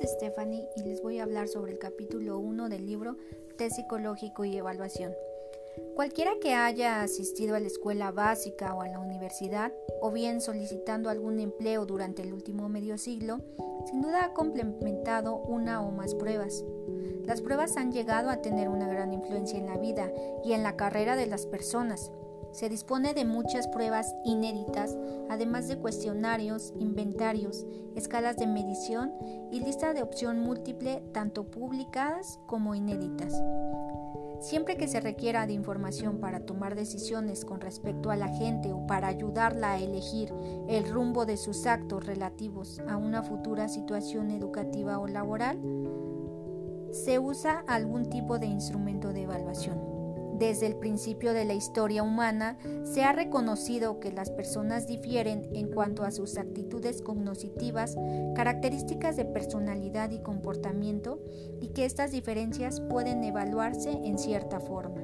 es Stephanie y les voy a hablar sobre el capítulo 1 del libro Test Psicológico y Evaluación. Cualquiera que haya asistido a la escuela básica o a la universidad, o bien solicitando algún empleo durante el último medio siglo, sin duda ha complementado una o más pruebas. Las pruebas han llegado a tener una gran influencia en la vida y en la carrera de las personas. Se dispone de muchas pruebas inéditas, además de cuestionarios, inventarios, escalas de medición y lista de opción múltiple tanto publicadas como inéditas. Siempre que se requiera de información para tomar decisiones con respecto a la gente o para ayudarla a elegir el rumbo de sus actos relativos a una futura situación educativa o laboral, se usa algún tipo de instrumento de evaluación. Desde el principio de la historia humana se ha reconocido que las personas difieren en cuanto a sus actitudes cognitivas, características de personalidad y comportamiento y que estas diferencias pueden evaluarse en cierta forma.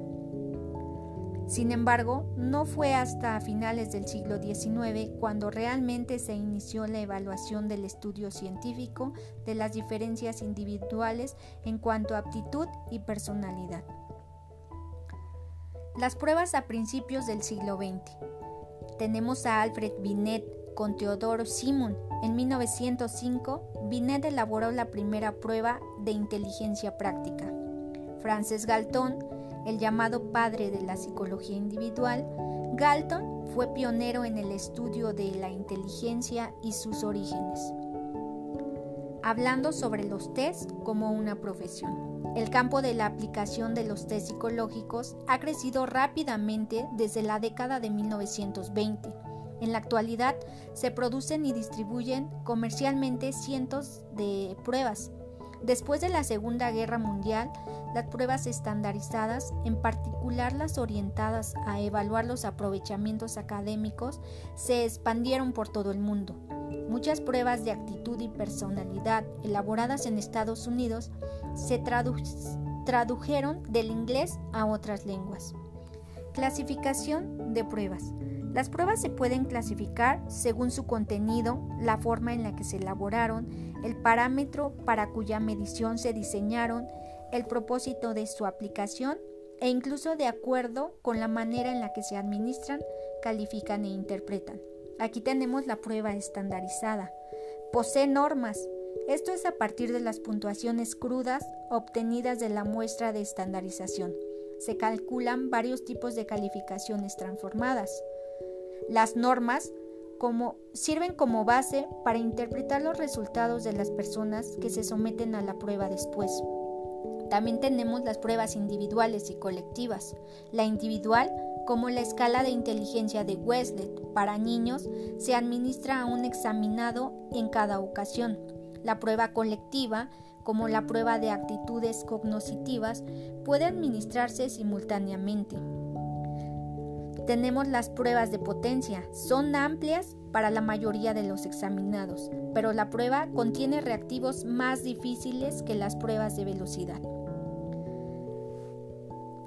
Sin embargo, no fue hasta finales del siglo XIX cuando realmente se inició la evaluación del estudio científico de las diferencias individuales en cuanto a aptitud y personalidad. Las pruebas a principios del siglo XX. Tenemos a Alfred Binet con Theodore Simon. En 1905, Binet elaboró la primera prueba de inteligencia práctica. Frances Galton, el llamado padre de la psicología individual, Galton fue pionero en el estudio de la inteligencia y sus orígenes, hablando sobre los test como una profesión. El campo de la aplicación de los test psicológicos ha crecido rápidamente desde la década de 1920. En la actualidad se producen y distribuyen comercialmente cientos de pruebas. Después de la Segunda Guerra Mundial, las pruebas estandarizadas, en particular las orientadas a evaluar los aprovechamientos académicos, se expandieron por todo el mundo. Muchas pruebas de actitud y personalidad elaboradas en Estados Unidos se tradujeron del inglés a otras lenguas. Clasificación de pruebas. Las pruebas se pueden clasificar según su contenido, la forma en la que se elaboraron, el parámetro para cuya medición se diseñaron, el propósito de su aplicación e incluso de acuerdo con la manera en la que se administran, califican e interpretan. Aquí tenemos la prueba estandarizada. Posee normas. Esto es a partir de las puntuaciones crudas obtenidas de la muestra de estandarización. Se calculan varios tipos de calificaciones transformadas. Las normas como, sirven como base para interpretar los resultados de las personas que se someten a la prueba después. También tenemos las pruebas individuales y colectivas. La individual como la escala de inteligencia de Westlet para niños se administra a un examinado en cada ocasión. La prueba colectiva, como la prueba de actitudes cognitivas, puede administrarse simultáneamente. Tenemos las pruebas de potencia, son amplias para la mayoría de los examinados, pero la prueba contiene reactivos más difíciles que las pruebas de velocidad.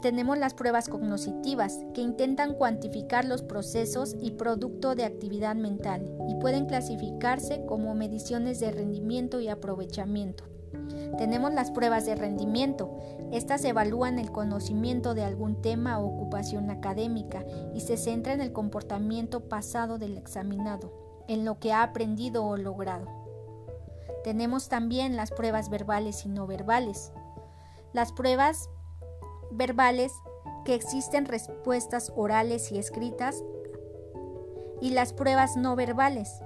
Tenemos las pruebas cognitivas, que intentan cuantificar los procesos y producto de actividad mental y pueden clasificarse como mediciones de rendimiento y aprovechamiento. Tenemos las pruebas de rendimiento. Estas evalúan el conocimiento de algún tema o ocupación académica y se centra en el comportamiento pasado del examinado, en lo que ha aprendido o logrado. Tenemos también las pruebas verbales y no verbales. Las pruebas verbales que existen respuestas orales y escritas y las pruebas no verbales.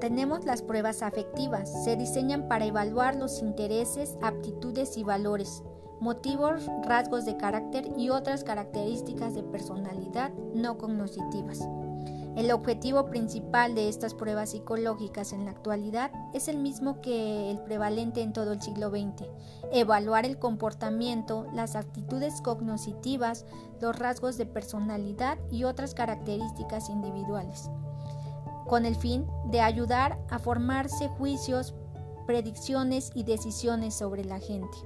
Tenemos las pruebas afectivas. Se diseñan para evaluar los intereses, aptitudes y valores, motivos, rasgos de carácter y otras características de personalidad no cognitivas. El objetivo principal de estas pruebas psicológicas en la actualidad es el mismo que el prevalente en todo el siglo XX, evaluar el comportamiento, las actitudes cognitivas, los rasgos de personalidad y otras características individuales, con el fin de ayudar a formarse juicios, predicciones y decisiones sobre la gente.